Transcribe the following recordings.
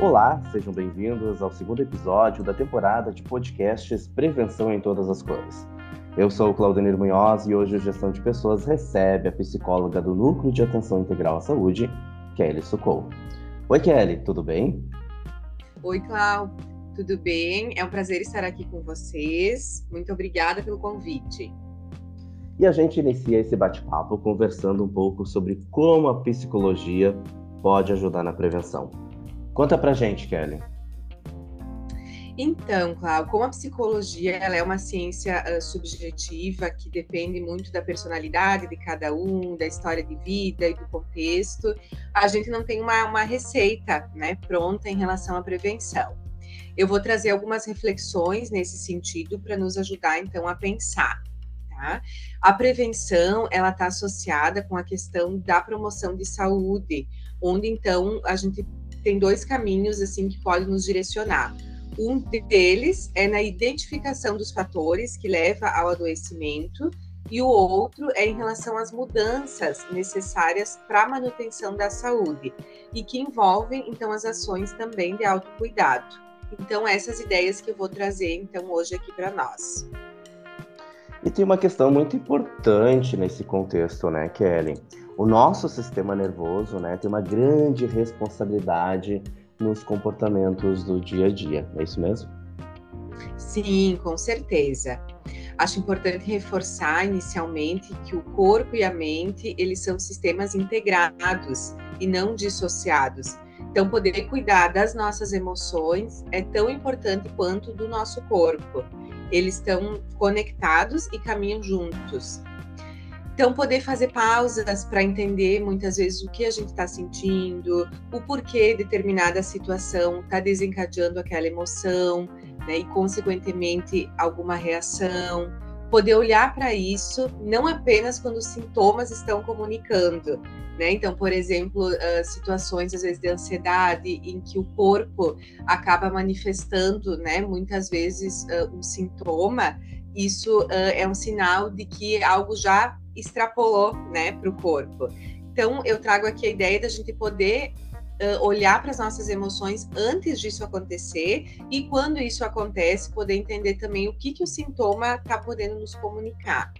Olá, sejam bem-vindos ao segundo episódio da temporada de podcasts Prevenção em Todas as Cores. Eu sou o Claudemir Munhoz e hoje o Gestão de Pessoas recebe a psicóloga do Núcleo de Atenção Integral à Saúde, Kelly Sucou. Oi, Kelly, tudo bem? Oi, Clau, tudo bem? É um prazer estar aqui com vocês. Muito obrigada pelo convite. E a gente inicia esse bate-papo conversando um pouco sobre como a psicologia pode ajudar na prevenção. Conta pra gente, Kelly. Então, Cláudio, como a psicologia ela é uma ciência uh, subjetiva que depende muito da personalidade de cada um, da história de vida e do contexto, a gente não tem uma, uma receita né, pronta em relação à prevenção. Eu vou trazer algumas reflexões nesse sentido para nos ajudar, então, a pensar. Tá? A prevenção ela está associada com a questão da promoção de saúde, onde então a gente tem dois caminhos assim que podem nos direcionar. Um deles é na identificação dos fatores que leva ao adoecimento e o outro é em relação às mudanças necessárias para a manutenção da saúde e que envolvem então as ações também de autocuidado. Então essas ideias que eu vou trazer então hoje aqui para nós. E tem uma questão muito importante nesse contexto, né, Kelly? O nosso sistema nervoso, né, tem uma grande responsabilidade nos comportamentos do dia a dia, é isso mesmo? Sim, com certeza. Acho importante reforçar inicialmente que o corpo e a mente, eles são sistemas integrados e não dissociados. Então, poder cuidar das nossas emoções é tão importante quanto do nosso corpo eles estão conectados e caminham juntos. Então, poder fazer pausas para entender muitas vezes o que a gente está sentindo, o porquê determinada situação está desencadeando aquela emoção, né, e, consequentemente, alguma reação. Poder olhar para isso não apenas quando os sintomas estão comunicando, né? Então, por exemplo, uh, situações às vezes de ansiedade em que o corpo acaba manifestando, né, muitas vezes uh, um sintoma, isso uh, é um sinal de que algo já extrapolou, né, para o corpo. Então, eu trago aqui a ideia da gente poder olhar para as nossas emoções antes disso acontecer e quando isso acontece poder entender também o que que o sintoma está podendo nos comunicar.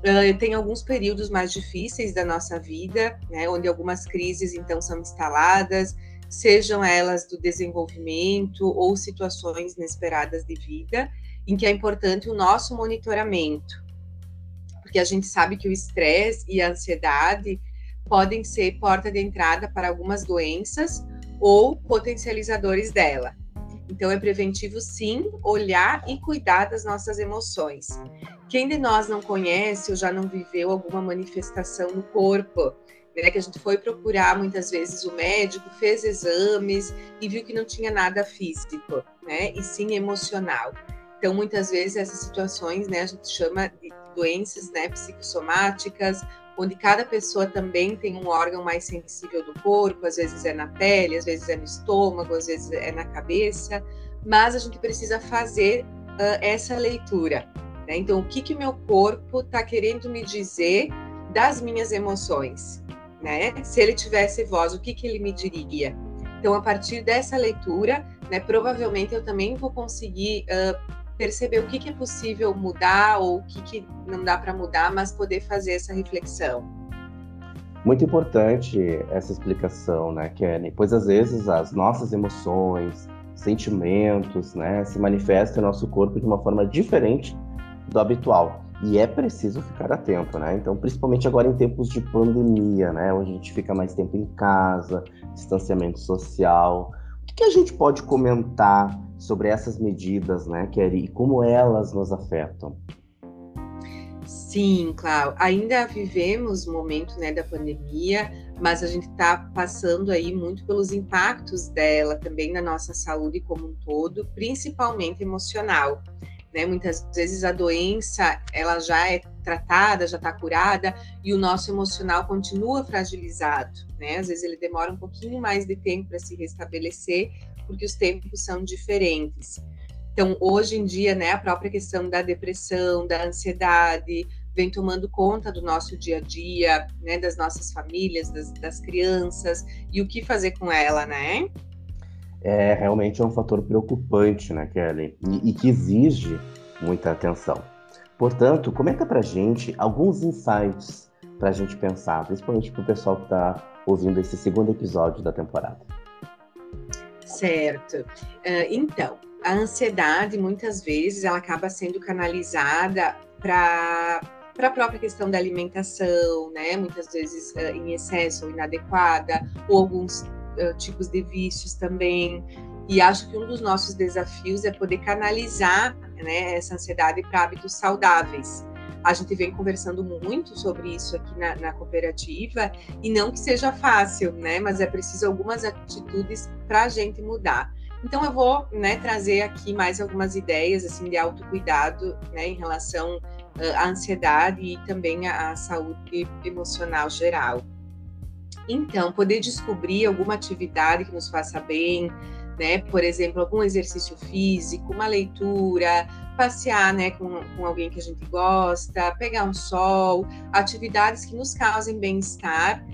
Uh, tem alguns períodos mais difíceis da nossa vida, né, onde algumas crises então são instaladas, sejam elas do desenvolvimento ou situações inesperadas de vida, em que é importante o nosso monitoramento, porque a gente sabe que o estresse e a ansiedade podem ser porta de entrada para algumas doenças ou potencializadores dela. Então, é preventivo, sim, olhar e cuidar das nossas emoções. Quem de nós não conhece ou já não viveu alguma manifestação no corpo? Né, que a gente foi procurar muitas vezes o médico, fez exames e viu que não tinha nada físico, né, e sim emocional. Então, muitas vezes essas situações, né, a gente chama de doenças, né, psicossomáticas, onde cada pessoa também tem um órgão mais sensível do corpo, às vezes é na pele, às vezes é no estômago, às vezes é na cabeça, mas a gente precisa fazer uh, essa leitura. Né? Então, o que que meu corpo está querendo me dizer das minhas emoções? Né? Se ele tivesse voz, o que que ele me diria? Então, a partir dessa leitura, né, provavelmente eu também vou conseguir uh, perceber o que, que é possível mudar ou o que, que não dá para mudar, mas poder fazer essa reflexão. Muito importante essa explicação, né, Kenny? Pois às vezes as nossas emoções, sentimentos, né, se manifestam no nosso corpo de uma forma diferente do habitual. E é preciso ficar atento, né? Então, principalmente agora em tempos de pandemia, né? Onde a gente fica mais tempo em casa, distanciamento social. O que, a gente pode comentar sobre essas medidas, né, Kelly, e como elas nos afetam. Sim, Cláudio. Ainda vivemos o momento né, da pandemia, mas a gente está passando aí muito pelos impactos dela também na nossa saúde como um todo, principalmente emocional. Né? Muitas vezes a doença ela já é tratada, já está curada e o nosso emocional continua fragilizado. Né? Às vezes ele demora um pouquinho mais de tempo para se restabelecer, porque os tempos são diferentes. Então, hoje em dia, né, a própria questão da depressão, da ansiedade, vem tomando conta do nosso dia a dia, né, das nossas famílias, das, das crianças, e o que fazer com ela, né? É realmente é um fator preocupante, né, Kelly? E, e que exige muita atenção. Portanto, comenta pra gente alguns insights pra gente pensar, principalmente pro pessoal que está ouvindo esse segundo episódio da temporada. Certo. Uh, então, a ansiedade, muitas vezes, ela acaba sendo canalizada para para a própria questão da alimentação, né? Muitas vezes uh, em excesso ou inadequada, ou alguns uh, tipos de vícios também. E acho que um dos nossos desafios é poder canalizar né, essa ansiedade para hábitos saudáveis. A gente vem conversando muito sobre isso aqui na, na, cooperativa e não que seja fácil, né? Mas é preciso algumas atitudes para a gente mudar. Então eu vou né, trazer aqui mais algumas ideias assim de autocuidado né, em relação uh, à ansiedade e também à, à saúde emocional geral. Então, poder descobrir alguma atividade que nos faça bem, né? Por exemplo, algum exercício físico, uma leitura, passear, né, com, com alguém que a gente gosta, pegar um sol, atividades que nos causem bem-estar,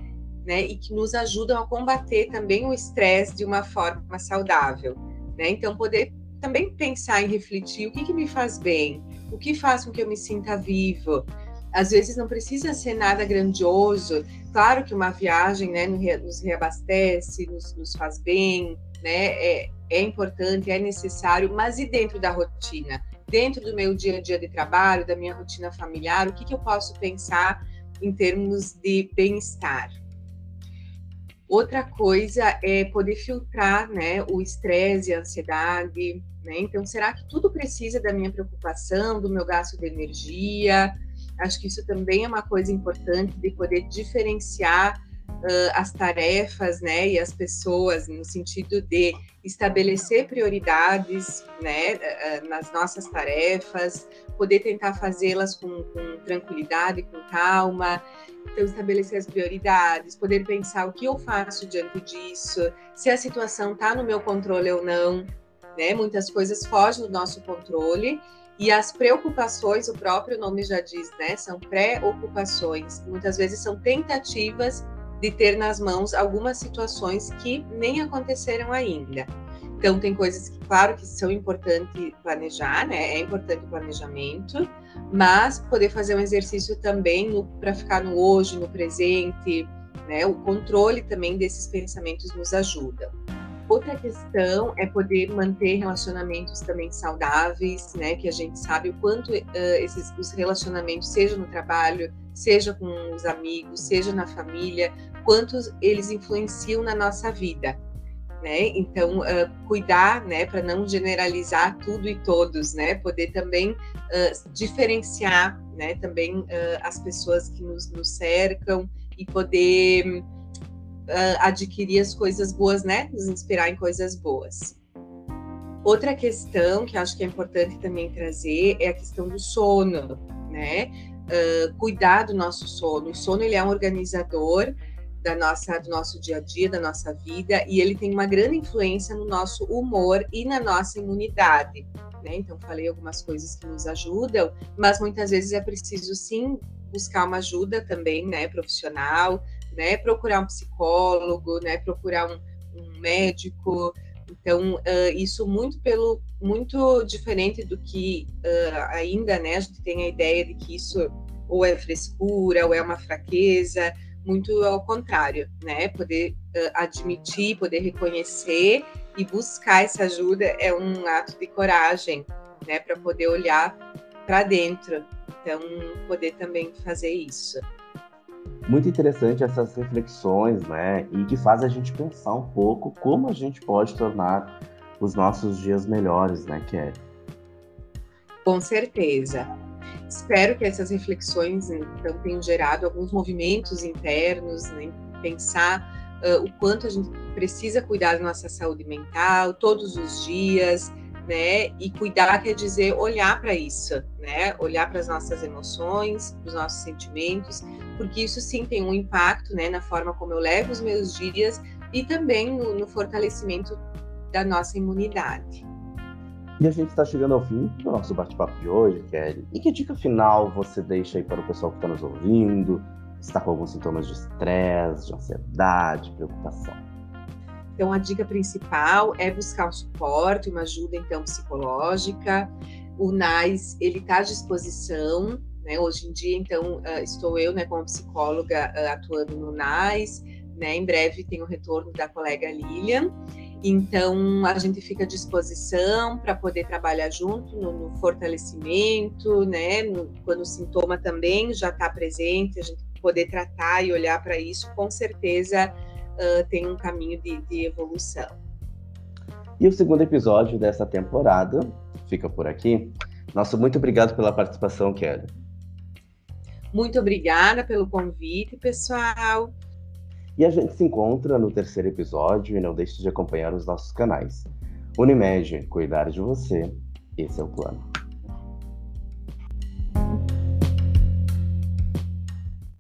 né? E que nos ajudam a combater também o estresse de uma forma saudável, né? Então, poder também pensar e refletir o que, que me faz bem, o que faz com que eu me sinta vivo. Às vezes não precisa ser nada grandioso. Claro que uma viagem né, nos reabastece, nos, nos faz bem, né? É, é importante, é necessário, mas e dentro da rotina? Dentro do meu dia a dia de trabalho, da minha rotina familiar, o que, que eu posso pensar em termos de bem-estar? Outra coisa é poder filtrar né, o estresse a ansiedade. Né? Então, será que tudo precisa da minha preocupação, do meu gasto de energia? Acho que isso também é uma coisa importante de poder diferenciar uh, as tarefas, né, e as pessoas no sentido de estabelecer prioridades, né, uh, nas nossas tarefas, poder tentar fazê-las com, com tranquilidade, com calma, então estabelecer as prioridades, poder pensar o que eu faço diante disso, se a situação está no meu controle ou não, né? Muitas coisas fogem do nosso controle e as preocupações, o próprio nome já diz, né? São preocupações. Muitas vezes são tentativas de ter nas mãos algumas situações que nem aconteceram ainda. Então, tem coisas que, claro, que são importantes planejar, né? É importante o planejamento, mas poder fazer um exercício também para ficar no hoje, no presente, né? O controle também desses pensamentos nos ajuda. Outra questão é poder manter relacionamentos também saudáveis, né? Que a gente sabe o quanto uh, esses os relacionamentos, seja no trabalho, seja com os amigos, seja na família, quantos eles influenciam na nossa vida, né? Então, uh, cuidar, né, para não generalizar tudo e todos, né? Poder também uh, diferenciar, né, também as pessoas que nos, nos cercam e poder uh, adquirir as coisas boas, né? Nos inspirar em coisas boas. Outra questão que acho que é importante também trazer é a questão do sono, né? Uh, cuidar do nosso sono. O sono ele é um organizador da nossa, do nosso dia a dia, da nossa vida, e ele tem uma grande influência no nosso humor e na nossa imunidade. Né? Então, falei algumas coisas que nos ajudam, mas muitas vezes é preciso sim buscar uma ajuda também, né, profissional, né? Procurar um psicólogo, né? Procurar um, um médico. Então, uh, isso muito pelo muito diferente do que uh, ainda, né? A gente tem a ideia de que isso ou é frescura ou é uma fraqueza, muito ao contrário, né? Poder uh, admitir, poder reconhecer e buscar essa ajuda é um ato de coragem, né? Para poder olhar para dentro. Então, poder também fazer isso muito interessante essas reflexões, né? E que faz a gente pensar um pouco como a gente pode tornar os nossos dias melhores, né, Kelly? Com certeza. Espero que essas reflexões então tenham gerado alguns movimentos internos, né? pensar uh, o quanto a gente precisa cuidar da nossa saúde mental todos os dias, né? E cuidar quer dizer olhar para isso, né? Olhar para as nossas emoções, os nossos sentimentos, porque isso sim tem um impacto, né, na forma como eu levo os meus dias e também no, no fortalecimento da nossa imunidade. E a gente está chegando ao fim do nosso bate-papo de hoje, Kelly. E que dica final você deixa aí para o pessoal que está nos ouvindo, está com alguns sintomas de estresse, de ansiedade, preocupação? Então, a dica principal é buscar um suporte, uma ajuda, então, psicológica. O NAIS, ele está à disposição, né? Hoje em dia, então, uh, estou eu, né, como psicóloga, uh, atuando no NAIS, né? Em breve tem o retorno da colega Lilian. Então, a gente fica à disposição para poder trabalhar junto no, no fortalecimento, né? No, quando o sintoma também já está presente, a gente poder tratar e olhar para isso, com certeza uh, tem um caminho de, de evolução. E o segundo episódio dessa temporada fica por aqui. Nosso muito obrigado pela participação, Kelly. Muito obrigada pelo convite, pessoal. E a gente se encontra no terceiro episódio e não deixe de acompanhar os nossos canais. Unimed, cuidar de você, esse é o plano.